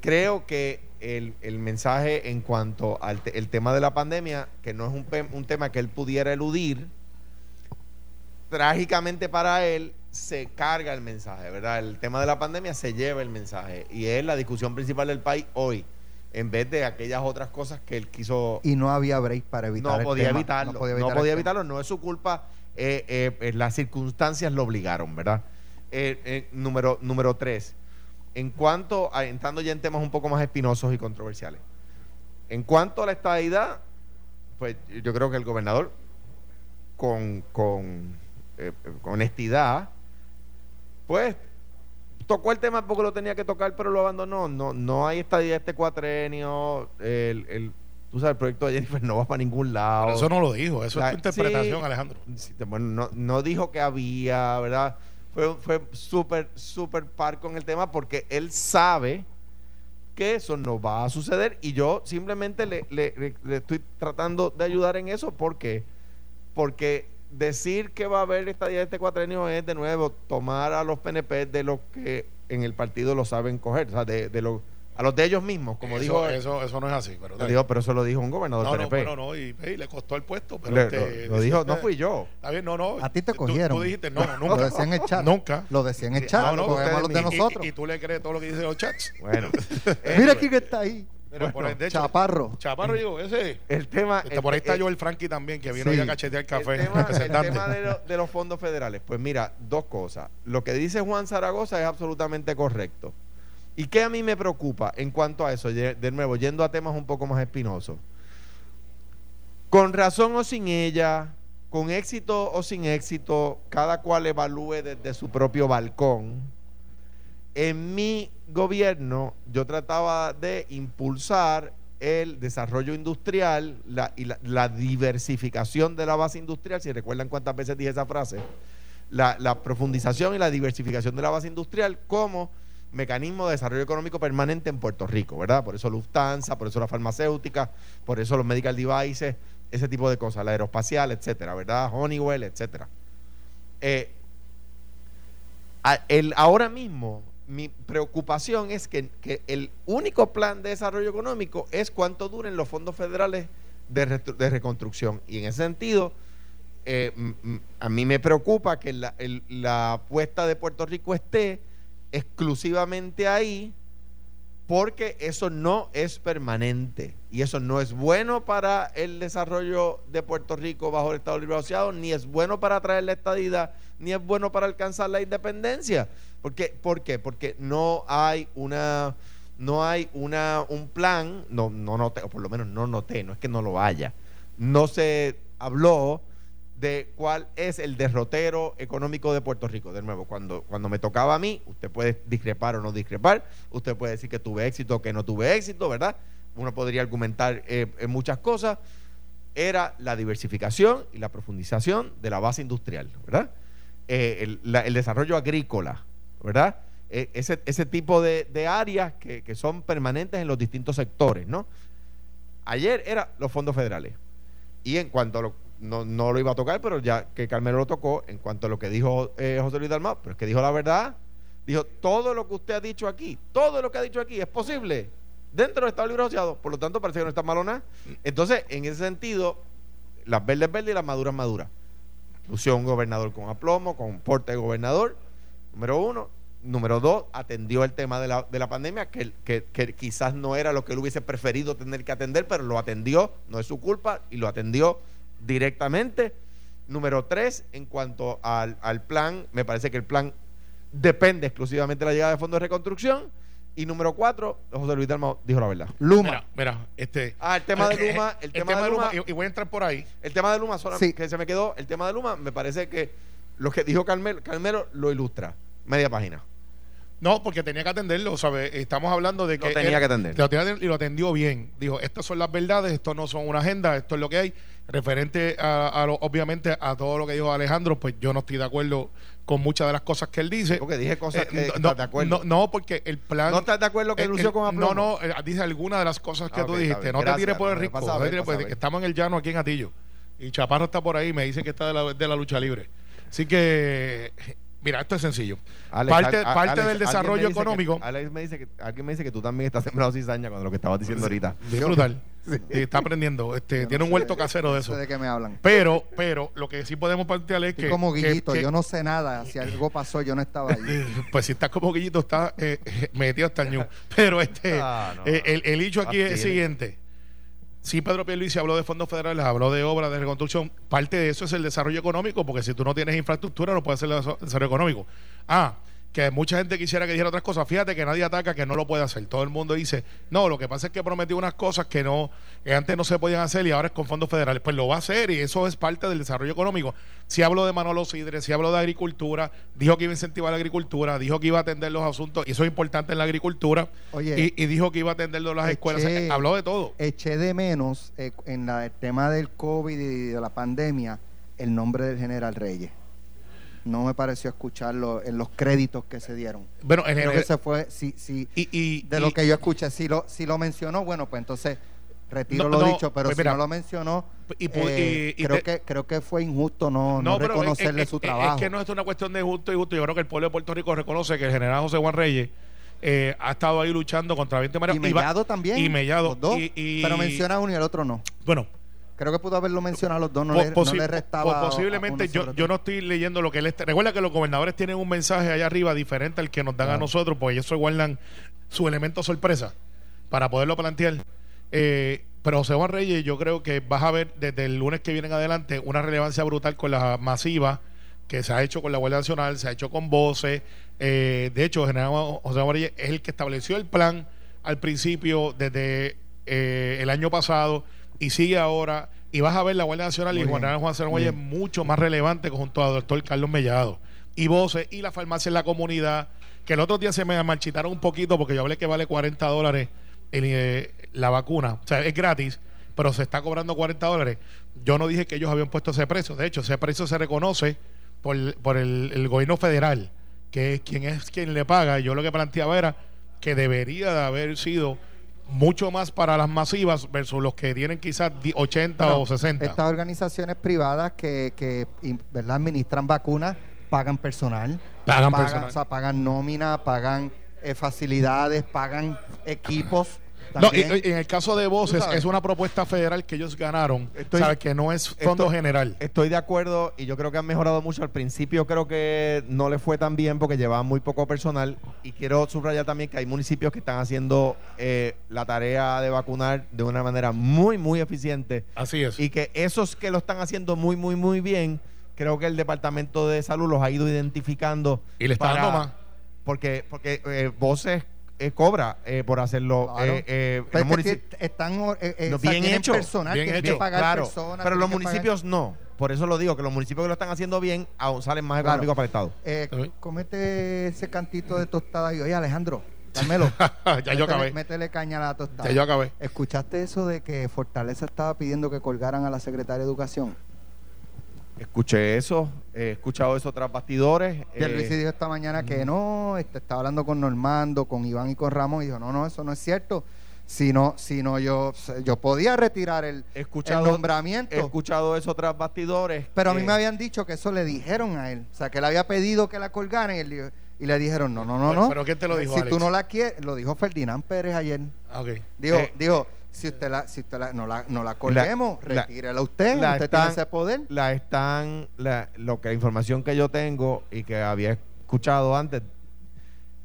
Creo que el, el mensaje en cuanto al te- el tema de la pandemia, que no es un, un tema que él pudiera eludir, trágicamente para él se carga el mensaje, ¿verdad? El tema de la pandemia se lleva el mensaje y es la discusión principal del país hoy, en vez de aquellas otras cosas que él quiso y no había break para evitar no podía, tema. evitarlo, No no podía podía, evitar el tema. evitarlo, no es su culpa, eh, eh, eh, las circunstancias lo obligaron, ¿verdad? Eh, eh, número, número tres, en cuanto a, entrando ya en temas un poco más espinosos y controversiales, en cuanto a la estadidad, pues yo creo que el gobernador, con, con, eh, con honestidad, pues tocó el tema porque lo tenía que tocar, pero lo abandonó. No, no hay estadía este cuatrenio. El, el, tú sabes, el proyecto de Jennifer no va para ningún lado. Pero eso no lo dijo, eso La- es tu interpretación, sí. Alejandro. Sí, bueno, no, no dijo que había, ¿verdad? Fue, fue súper, súper par con el tema porque él sabe que eso no va a suceder y yo simplemente le, le- le- estoy tratando de ayudar en eso porque porque decir que va a haber estadía de este cuatrenio es de nuevo tomar a los PNP de los que en el partido lo saben coger, o sea, de, de los, a los de ellos mismos, como eso, dijo, eso, eso no es así. Pero, lo dijo, pero eso lo dijo un gobernador no, no, PNP. pero no, y, y le costó el puesto. Pero Le- este, lo, lo dijo, no fui yo. Está bien, no, no. A ti te cogieron. Tú, dijiste, no, no, Lo nunca. decían en el chat. Nunca. Lo decían en el chat. no, no, cogemos los de Y- y- nosotros. Y, tú le crees todo lo que dicen los chats. Bueno, Mira quién está ahí. Mira, por el- de hecho, Chaparro. Chaparro, digo, ese. el tema. Este, por ahí está el- Joel Frankie también, que vino Sí. ya a cachetear el café. El el tema de, lo- de los fondos federales. Pues mira, dos cosas. Lo que dice Juan Zaragoza es absolutamente correcto. ¿Y qué a mí me preocupa en cuanto a eso? De nuevo, yendo a temas un poco más espinosos. Con razón o sin ella, con éxito o sin éxito, cada cual evalúe desde su propio balcón. En mi gobierno yo trataba de impulsar el desarrollo industrial y la, la diversificación de la base industrial, si recuerdan cuántas veces dije esa frase, la, la profundización y la diversificación de la base industrial como mecanismo de desarrollo económico permanente en Puerto Rico, ¿verdad? Por eso Lufthansa, por eso la farmacéutica, por eso los medical devices, ese tipo de cosas, la aeroespacial, etcétera, ¿verdad? Honeywell, etcétera. Eh, ahora mismo mi preocupación es que, el único plan de desarrollo económico es cuánto duren los fondos federales de, reconstrucción. Y en ese sentido, eh, a mí me preocupa que la, el- la apuesta de Puerto Rico esté exclusivamente ahí porque eso no es permanente y eso no es bueno para el desarrollo de Puerto Rico bajo el Estado Libre Asociado, ni es bueno para traer la estadidad, ni es bueno para alcanzar la independencia. Porque, ¿Por qué? Porque no hay una no hay una un plan, no, no noté, o por lo menos no noté, no es que no lo haya. No se habló de cuál es el derrotero económico de Puerto Rico. De nuevo, cuando, cuando me tocaba a mí, usted puede discrepar o no discrepar, usted puede decir que tuve éxito o que no tuve éxito, ¿verdad? Uno podría argumentar eh, en muchas cosas. Era la diversificación y la profundización de la base industrial, ¿verdad? Eh, el, desarrollo agrícola, ¿verdad? Eh, ese, ese tipo de, de áreas que, que son permanentes en los distintos sectores, ¿no? Ayer era los fondos federales. Y en cuanto a lo, no, no lo iba a tocar, pero ya que Carmelo lo tocó, en cuanto a lo que dijo eh, José Luis Dalmau, pero es que dijo la verdad, dijo, todo lo que usted ha dicho aquí, todo lo que ha dicho aquí es posible dentro del Estado Libre Asociado, por lo tanto parece que no está malo nada. Entonces, en ese sentido, las verdes verdes y las maduras maduras. Lució un gobernador con aplomo, con porte de gobernador, número uno. Número dos, atendió el tema de la, de la pandemia, que, que- que quizás no era lo que él hubiese preferido tener que atender, pero lo atendió, no es su culpa, y lo atendió directamente. Número tres, en cuanto al, al plan, me parece que el plan depende exclusivamente de la llegada de fondos de reconstrucción. Y número cuatro, José Luis Dalmau dijo la verdad. Luma. Mira, mira, este. Ah, el tema de eh, Luma, eh, el tema de Luma- y, y voy a entrar por ahí. El tema de Luma, solo Sí. que se me quedó, el tema de Luma, me parece que lo que dijo Carmelo, Carmelo lo ilustra. Media página. No, porque tenía que atenderlo, ¿sabes? Estamos hablando de Lo que... tenía él- que atender. Lo tenía que atender y lo atendió bien. Dijo, estas son las verdades, esto no son una agenda, esto es lo que hay. Referente a, a lo- obviamente, a todo lo que dijo Alejandro, pues yo no estoy de acuerdo con muchas de las cosas que él dice. Porque dije cosas Eh, que no, estás de acuerdo. No, no, porque el plan... ¿No estás de acuerdo que el- lució el- con aplomo? No, no, eh, dice alguna de las cosas que Ah, tú dijiste. No te tires por el no, a no por- estamos en el llano aquí en Atillo. Y Chaparro está por ahí me dice que está de la, de la lucha libre. Así que, mira, esto es sencillo. Alex, parte a- parte Alex, del alguien me desarrollo dice que- económico... Alex me dice que, alguien me dice que tú también estás sembrado cizaña con lo que estabas diciendo ahorita. Bien brutal. Sí, está aprendiendo. Este, Yo tiene no un sé huerto de- casero de no sé eso. de qué me hablan. Pero, pero, lo que sí podemos plantear es Estoy que. como que- Guillito, que- yo no sé nada. Si algo pasó, yo no estaba ahí. Pues si estás como Guillito, está eh, metido hasta el ñu. Pero este, Ah, no. eh, el, el hecho aquí es el siguiente. Sí, Pedro Pierluisi habló de fondos federales, habló de obras de reconstrucción. Parte de eso es el desarrollo económico, porque si tú no tienes infraestructura, no puedes hacer el desarrollo económico. Ah, que mucha gente quisiera que dijera otras cosas. Fíjate que nadie ataca que no lo puede hacer. Todo el mundo dice, no, lo que pasa es que prometió unas cosas que no que antes no se podían hacer y ahora es con fondos federales. Pues lo va a hacer y eso es parte del desarrollo económico. Si hablo de Manolo Sidre, si hablo de agricultura, dijo que iba a incentivar la agricultura, dijo que iba a atender los asuntos, y eso es importante en la agricultura, Oye, y, y dijo que iba a atender las eché- escuelas. Habló de todo. Eché de menos eh, en la- el tema del COVID y de la pandemia el nombre del general Reyes. No me pareció escucharlo en los créditos que se dieron. Bueno, en Creo que se fue, sí, sí, y, y- de y- lo que yo escuché. Si lo, si lo mencionó, bueno, pues entonces retiro No, lo no, dicho, pero pues si no lo mencionó, y eh, y- y creo, te- que, creo que fue injusto no, no, reconocerle es- su es- trabajo. Es que no es una cuestión de justo y justo. Yo creo que el pueblo de Puerto Rico reconoce que el general José Juan Reyes eh, ha estado ahí luchando contra 20 mareas. y Mellado también. Y Mellado. los dos, pero menciona uno y el otro no. Bueno, Creo que pudo haberlo mencionado a los dos, no, po- le, no restaba. posiblemente yo, yo no estoy leyendo lo que él está. Recuerda que los gobernadores tienen un mensaje allá arriba diferente al que nos dan a nosotros, porque ellos se guardan su elemento sorpresa para poderlo plantear. Eh, pero José Juan Reyes, yo creo que vas a ver desde el lunes que viene en adelante una relevancia brutal con la masiva que se ha hecho con la Guardia Nacional, se ha hecho con voces. Eh, de hecho, general José Juan Reyes es el que estableció el plan al principio desde eh, el año pasado y sigue ahora. Y vas a ver la Guardia Nacional Muy y Juan Reyes bien. mucho más relevante junto al doctor Carlos Mellado. Y voces y la farmacia en la comunidad, que el otro día se me marchitaron un poquito porque yo hablé que vale 40 dólares el, eh, la vacuna. O sea, es gratis, pero se está cobrando 40 dólares. Yo no dije que ellos habían puesto ese precio. De hecho, ese precio se reconoce por, por el, el gobierno federal, que es quien es quien le paga. Y yo lo que planteaba era que debería de haber sido mucho más para las masivas versus los que tienen quizás di- 80 Bueno, o 60. Estas organizaciones privadas que, que ¿verdad? administran vacunas pagan personal. Pagan personal. O sea, pagan nómina, pagan eh, facilidades, pagan equipos. No, y- también. y en el caso de voces, es una propuesta federal que ellos ganaron, Estoy- ¿sabes? Que no es fondo general. Estoy de acuerdo y yo creo que han mejorado mucho. Al principio creo que no le fue tan bien porque llevaban muy poco personal y quiero subrayar también que hay municipios que están haciendo eh, la tarea de vacunar de una manera muy, muy eficiente Así es. y que esos que lo están haciendo muy, muy, muy bien, creo que el Departamento de Salud los ha ido identificando. Y le está para- dando más. Porque, porque eh, Voces eh, cobra eh, por hacerlo. Claro. eh, eh, Pero los es que están eh, eh, No, o sea, bien hecho, personal, bien tienen hecho, que pagar claro, personas. pero los pagar- municipios no. Por eso lo digo, que los municipios que lo están haciendo bien aún salen más Claro. económicos para el Estado. Eh, Sí. comete ese cantito de tostada y oye Alejandro, dámelo. ya yo acabé. Métele caña a la tostada. Ya yo acabé. ¿Escuchaste eso de que Fortaleza estaba pidiendo que colgaran a la secretaria de Educación? Escuché eso, he escuchado eso tras bastidores. Pierluisi eh, dijo esta mañana que no, este, estaba hablando con Normando, con Iván y con Ramón y dijo, no, no, eso no es cierto. Si no, si no yo, yo podía retirar el, escuchado, el nombramiento. he escuchado eso tras bastidores. Pero a mí eh, me habían dicho que eso le dijeron a él. O sea, que él había pedido que la colgaran y, él y le dijeron, no, no, no, Pero- no. pero ¿quién te lo dijo, Si Alex? tú no la quieres, lo dijo Ferdinand Pérez ayer. Ah, ok. Dijo, Eh, dijo si usted la, si usted la, no la, no la colguemos, la- retírela usted, la usted están- tiene ese poder. La están, la, lo que la información que yo tengo y que había escuchado antes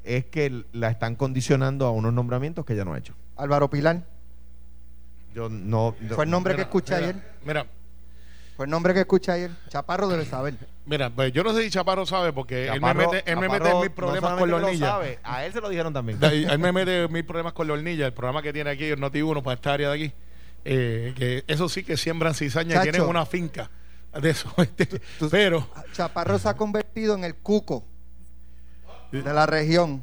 es que la están condicionando a unos nombramientos que ella no ha hecho. Álvaro Pilar, Yo no. fue el nombre que escuché mira, ayer. Mira, Fue el nombre que escuché ayer. Chaparro debe saber. mira, pues yo no sé si Chaparro sabe porque él me mete, él me mete en mil no problemas con la hornilla. sabe, a él se lo dijeron también. De Él me mete mil problemas con la hornilla, el programa que tiene aquí, el Noti 1 para esta área de aquí. Eh, que eso sí que siembran cizaña y tienen una finca de eso. este, tú- pero, Chaparro se ha convertido en el cuco de la región.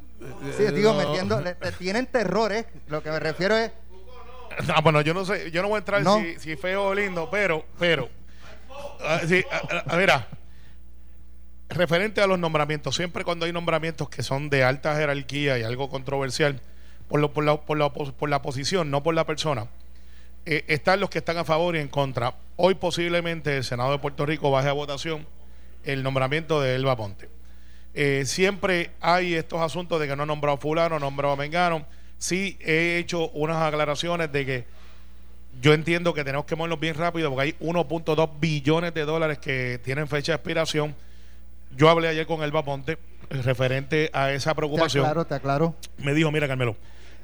Sí, digo, no. metiendo, le- te tienen terrores. Lo que me refiero es, Ah, bueno, yo no sé, yo no voy a entrar No. si, si feo o lindo, pero, pero, ah, sí, ah, ah, mira, referente a los nombramientos, siempre cuando hay nombramientos que son de alta jerarquía y algo controversial, por, lo, por, la, por, la, por la posición, no por la persona, eh, están los que están a favor y en contra. Hoy posiblemente el Senado de Puerto Rico baje a votación el nombramiento de Elba Ponte. Eh, siempre hay estos asuntos de que no ha nombrado a fulano, nombrado a Mengano. Sí he hecho unas aclaraciones de que yo entiendo que tenemos que movernos bien rápido porque hay 1.2 billones de dólares que tienen fecha de expiración. Yo hablé ayer con Elba Ponte referente a esa te preocupación aclaro, te aclaro. me dijo, mira Carmelo,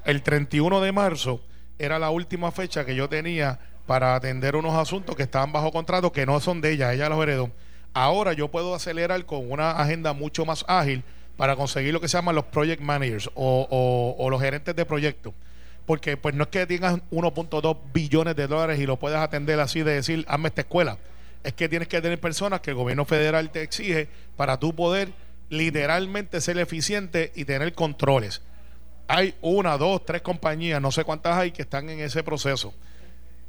el 31 de marzo era la última fecha que yo tenía para atender unos asuntos que estaban bajo contrato, que no son de ella, ella los heredó. Ahora yo puedo acelerar con una agenda mucho más ágil para conseguir lo que se llaman los project managers o, o- o los gerentes de proyectos. Porque pues no es que tengas 1.2 billones de dólares y lo puedas atender así de decir, hazme esta escuela. Es que tienes que tener personas que el gobierno federal te exige para tú poder literalmente ser eficiente y tener controles hay una, dos, tres compañías, no sé cuántas hay, que están en ese proceso.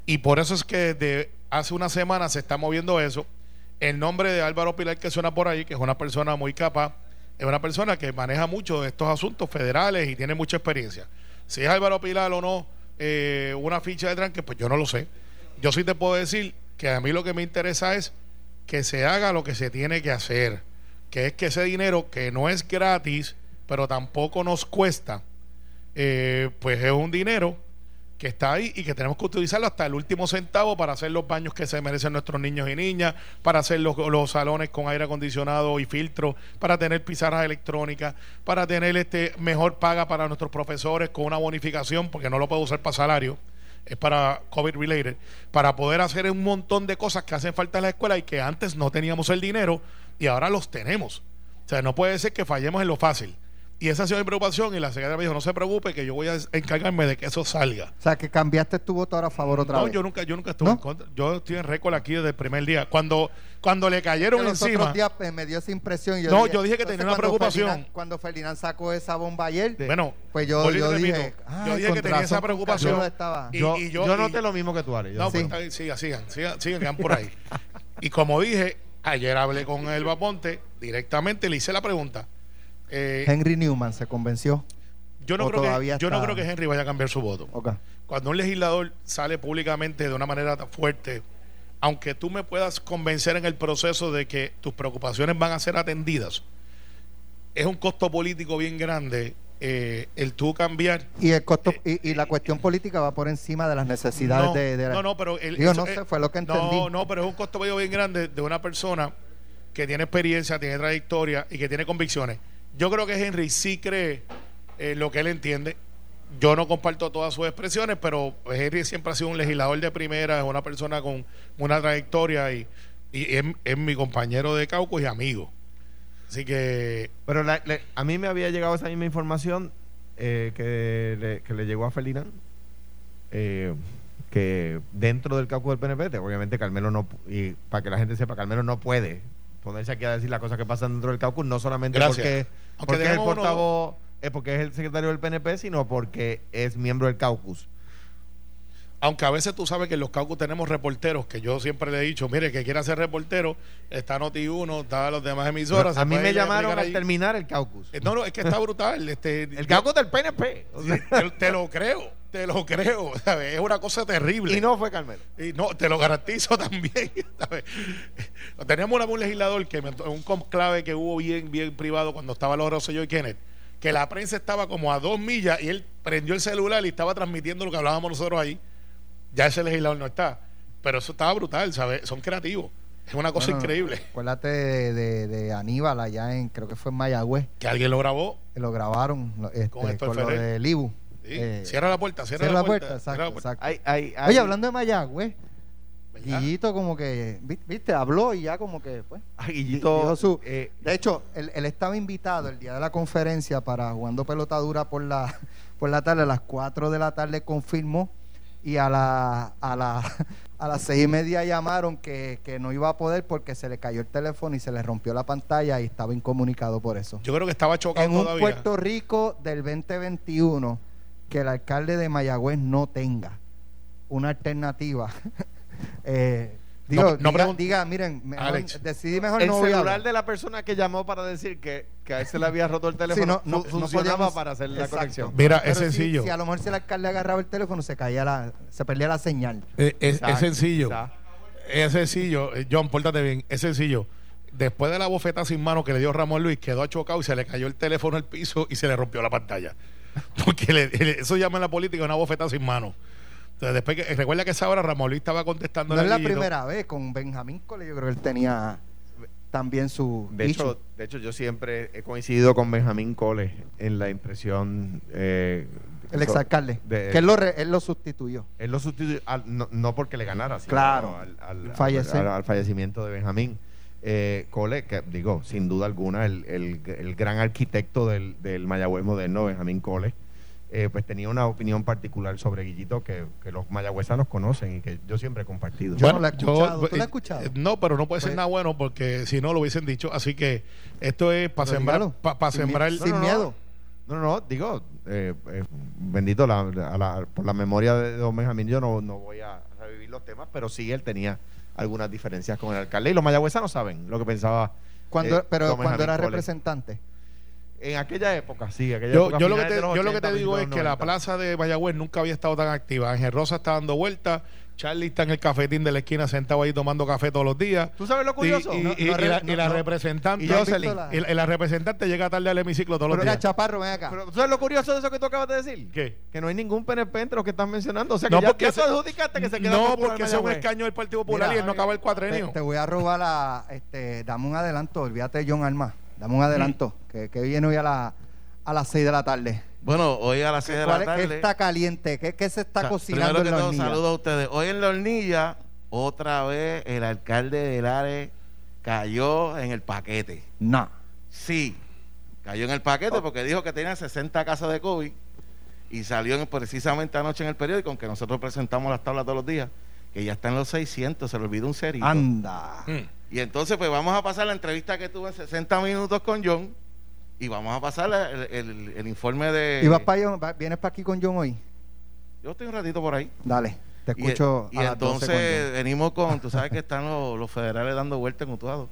Y por eso es que desde hace una semana se está moviendo eso. El nombre de Álvaro Pilar que suena por ahí, que es una persona muy capaz, es una persona que maneja mucho de estos asuntos federales y tiene mucha experiencia. Si es Álvaro Pilar o no eh, una ficha de tranque, pues yo no lo sé. Yo sí te puedo decir que a mí lo que me interesa es que se haga lo que se tiene que hacer, que es que ese dinero que no es gratis, pero tampoco nos cuesta, eh, pues es un dinero que está ahí y que tenemos que utilizarlo hasta el último centavo para hacer los baños que se merecen nuestros niños y niñas, para hacer los, salones con aire acondicionado y filtro, para tener pizarras electrónicas, para tener este mejor paga para nuestros profesores con una bonificación, porque no lo puedo usar para salario, es para COVID related, para poder hacer un montón de cosas que hacen falta en la escuela y que antes no teníamos el dinero y ahora los tenemos. O sea, no puede ser que fallemos en lo fácil. Y esa ha sido mi preocupación y la secretaria me dijo, no se preocupe que yo voy a encargarme de que eso salga. O sea, que cambiaste tu voto ahora a favor otra No, vez. yo nunca, yo nunca estuve ¿No? en contra. Yo estoy en récord aquí desde el primer día. Cuando, cuando le cayeron los encima. otros días pues, me dio esa impresión. y No, yo dije que tenía una preocupación. Ferdinand- cuando Ferdinand sacó esa bomba ayer, Bueno, pues yo, yo dije, repito, "Ay, yo dije con que tenía esa preocupación. razón estaba". Y- yo, y yo, yo- y- noté lo mismo que tú, Ari. yo No, sé. pues sigan, sigan, sigan, sigan, van por ahí. Y como dije, ayer hablé con Elba Ponte directamente, le hice la pregunta. Eh, Henry Newman se convenció. yo no, creo que, yo no creo que Henry vaya a cambiar su voto. Cuando un legislador sale públicamente de una manera tan fuerte, aunque tú me puedas convencer en el proceso de que tus preocupaciones van a ser atendidas, es un costo político bien grande eh, el tú cambiar. Y el costo y, y la cuestión política va por encima de las necesidades no, de, de la- no, no, pero el- Digo, eso no sé, fue lo que No, entendí. no, pero es un costo político bien grande de una persona que tiene experiencia, tiene trayectoria y que tiene convicciones. Yo creo que Henry sí cree eh, lo que él entiende. Yo no comparto todas sus expresiones, pero Henry siempre ha sido un legislador de primera, es una persona con una trayectoria y, y es, es mi compañero de caucus y amigo. Así que Pero la- le- a mí me había llegado esa misma información eh, que, le, que le llegó a Felina, eh, que dentro del caucus del PNP, te- obviamente Carmelo no, y para que la gente sepa, Carmelo no puede ponerse aquí a decir las cosas que pasan dentro del caucus, no solamente Gracias. porque, porque es el uno- portavoz, es porque es el secretario del PNP, sino porque es miembro del caucus. Aunque a veces tú sabes que en los caucus tenemos reporteros, que yo siempre le he dicho, mire, que quiera ser reportero, está Noti1, está las demás emisoras. a mí me llamaron al terminar el caucus. Eh, No, no, es que está brutal. Este, El caucus del PNP. o sea, te, te lo creo, te lo creo. ¿sabes? Es una cosa terrible. y no fue Carmelo. Y no, te lo garantizo también. ¿sabes? Teníamos un legislador que me- un conclave que hubo bien, bien privado cuando estaba los Rosselló y Kenneth, que la prensa estaba como a dos millas y él prendió el celular y estaba transmitiendo lo que hablábamos nosotros ahí. Ya ese legislador no está. Pero eso estaba brutal, ¿sabes? Son creativos. Es una cosa Bueno, increíble. Acuérdate de, de- de Aníbal allá en, creo que fue en Mayagüez, Que alguien lo grabó. que lo grabaron este, Con esto con de lo de Libu. Sí. Eh, cierra la puerta, cierra, cierra la la puerta, puerta. exacto, cierra la puerta. exacto. Hay, hay, hay- Oye, hablando de Mayagüez. Guillito como que, vi- viste, habló y ya como que, pues. Ay, Guillito, su- eh, De hecho, él, él estaba invitado el día de la conferencia para jugando pelota dura por la, por la tarde, a las 4 de la tarde confirmó y a la, a la, A las seis y media llamaron que, que no iba a poder porque se le cayó el teléfono y se le rompió la pantalla y estaba incomunicado por eso. Yo creo que estaba chocado En un todavía. Puerto Rico del 2021 que el alcalde de Mayagüez no tenga una alternativa. eh, digo, No- no diga, miren, mejor- Alex. decidí mejor El no voy a celular hablar. de la persona que llamó para decir que, que a él se le había roto el teléfono Sí, no, no- fu- no funcionaba podíamos- para hacer la Exacto. conexión. Mira, Pero es sencillo. Si, a lo mejor si el alcalde agarraba el teléfono, se caía la, se perdía la señal. Eh, es, es sencillo. Es sencillo. Eh, John, pórtate bien. Es sencillo. Después de la bofeta sin mano que le dio Ramón Luis, quedó achocado y se le cayó el teléfono al piso y se le rompió la pantalla. Porque le- le- eso llama en la política una bofeta sin mano. Entonces, después que, recuerda que esa hora Ramón Luis estaba contestando No es la Guillito. primera vez, con Benjamín Cole yo creo que él tenía también su De hecho, de hecho, yo siempre he coincidido con Benjamín Cole en la impresión. eh, el exalcalde, de- que él lo, re- él lo sustituyó. Él lo sustituyó, al- no, no porque le ganara, sino Claro. al, al- Fallecer. al- al fallecimiento de Benjamín. Eh, Cole, que digo, sin duda alguna, el, el- el gran arquitecto del, del Mayagüez moderno, Benjamín Cole, eh, pues tenía una opinión particular sobre Guillito que, que los mayagüezanos conocen y que yo siempre he compartido. Yo no la he escuchado. ¿Tú la has eh, escuchado? eh, No, pero no puede ser Pues- nada bueno porque si no lo hubiesen dicho. Así que esto es para sembrar. dígalo. Para Sin sembrar. mie- sin miedo. No, no, no, digo, eh, eh, bendito la- a la- por la memoria de don Benjamín, yo no, no voy a revivir los temas, pero sí él tenía algunas diferencias con el alcalde. Y los mayagüezanos saben lo que pensaba. Cuando, eh, pero cuando era Cole. representante. En aquella época, sí. Aquella Yo, época, yo lo que te, yo lo que 80, te digo es que la los 90. plaza de Mayagüez nunca había estado tan activa. Ángel Rosa está dando vueltas. Charlie está en el cafetín de la esquina sentado ahí tomando café todos los días. ¿Tú sabes lo curioso? Y, y- No, y- no y re- la, no, representante Y ¿No has Jocelyn. visto la- y la- y la representante llega tarde al hemiciclo todos Pero los días. Chaparro, ven acá. Pero, ¿tú sabes lo curioso de eso que tú acabas de decir? ¿Qué? Que no hay ningún PNP entre los que estás mencionando. O sea, que No, ya, porque tú adjudicaste que se queda no, porque es un escaño del Partido Popular Mira, y él no acaba el te, cuatrenio. te voy a robar la. Este, dame un adelanto, olvídate de John Alma. Dame un adelanto, que, que viene hoy a, la, a las 6 de la tarde. Bueno, hoy a las 6 de la ¿Cuál es- ¿Qué tarde. está caliente? ¿Qué, qué se está Sa- cocinando Primero que en la todo, hornilla? saludo a ustedes. Hoy en la hornilla, otra vez el alcalde de Lares cayó en el paquete. No. Sí, cayó en el paquete porque dijo que tenía 60 casos de COVID y salió en- precisamente anoche en el periódico, aunque nosotros presentamos las tablas todos los días, que ya está en los 600, se le olvidó un cerito. Anda. Mm. Y entonces, pues vamos a pasar la entrevista que tuve en 60 minutos con John y vamos a pasar el, el- el informe de. ¿Y vas para John? ¿Va- ¿Vienes para aquí con John hoy? Yo estoy un ratito por ahí. Dale, te escucho Y, a las 12 entonces con venimos con, tú sabes que están los, los federales dando vueltas en Utuado.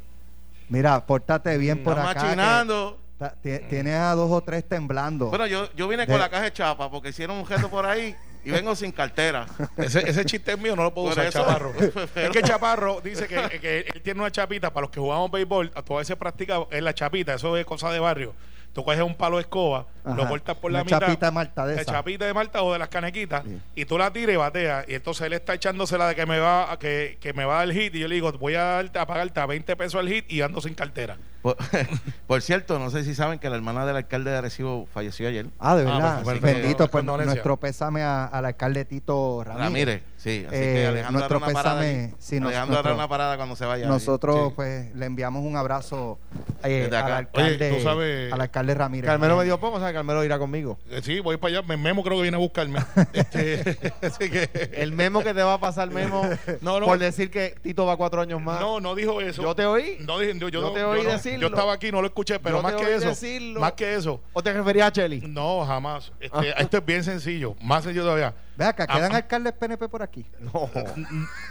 Mira, pórtate bien por Están acá. machinando. ti- Tienes a dos o tres temblando. Bueno, yo, yo vine De- con la caja de chapa porque hicieron un gesto por ahí y vengo sin cartera. Ese, ese chiste es mío, no lo puedo usar, eso. Chaparro. Pero- es que Chaparro dice que, que él tiene una chapita para los que jugamos béisbol. A veces practica en la chapita, eso es cosa de barrio. Tú coges un palo de escoba, Ajá. lo cortas por Una la mitad. chapita de Malta de La esa. chapita de Malta o de las canequitas. Sí. Y tú la tiras y bateas. Y entonces él está echándosela de que me va a, que, que me va a dar el hit. Y yo le digo, voy a, darte, a pagarte a 20 pesos el hit y ando sin cartera. Por, por cierto, no sé si saben que la hermana del alcalde de Arecibo falleció ayer. Ah, de Ah, verdad. pues, pues, Bendito, pues nuestro pésame a- al alcalde Tito Ramírez. Ramírez, sí. Así Eh, que Alejandro nuestro hará una parada. pésame, ahí. sí, nos- Alejandro hará nuestro- una parada cuando se vaya. Nosotros, Sí. pues, le enviamos un abrazo eh, al, alcalde, Oye, tú sabes- al alcalde Ramírez. Carmelo me dio poco, o sea, Carmelo irá conmigo. Eh, Sí, voy para allá. Me- Memo creo que viene a buscarme. Este, así que. El memo que te va a pasar, memo, No, no. por decir que Tito va cuatro años más. No, no dijo eso. ¿Yo te oí? No dije, yo, yo Yo no- te yo oí no- decirlo. Yo estaba aquí, no lo escuché, pero Yo más te que oí eso. decirlo. Más que eso. ¿O te referías a Cheli? No, jamás. Este, esto es bien sencillo. Más sencillo todavía. Ve acá, ¿quedan Ah, alcaldes PNP por aquí? No.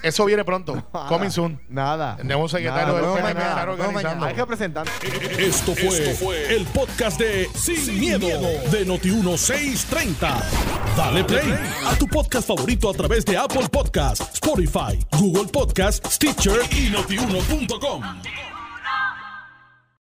Eso viene pronto. Coming soon. Nada. Tenemos un secretario Nada, del vemos PNP mañana, estar organizando. mañana. Hay representantes. Esto fue, Esto fue el podcast de Sin, miedo, de Noti1630. Dale play a tu podcast favorito a través de Apple Podcasts, Spotify, Google Podcasts, Stitcher y notiuno.com.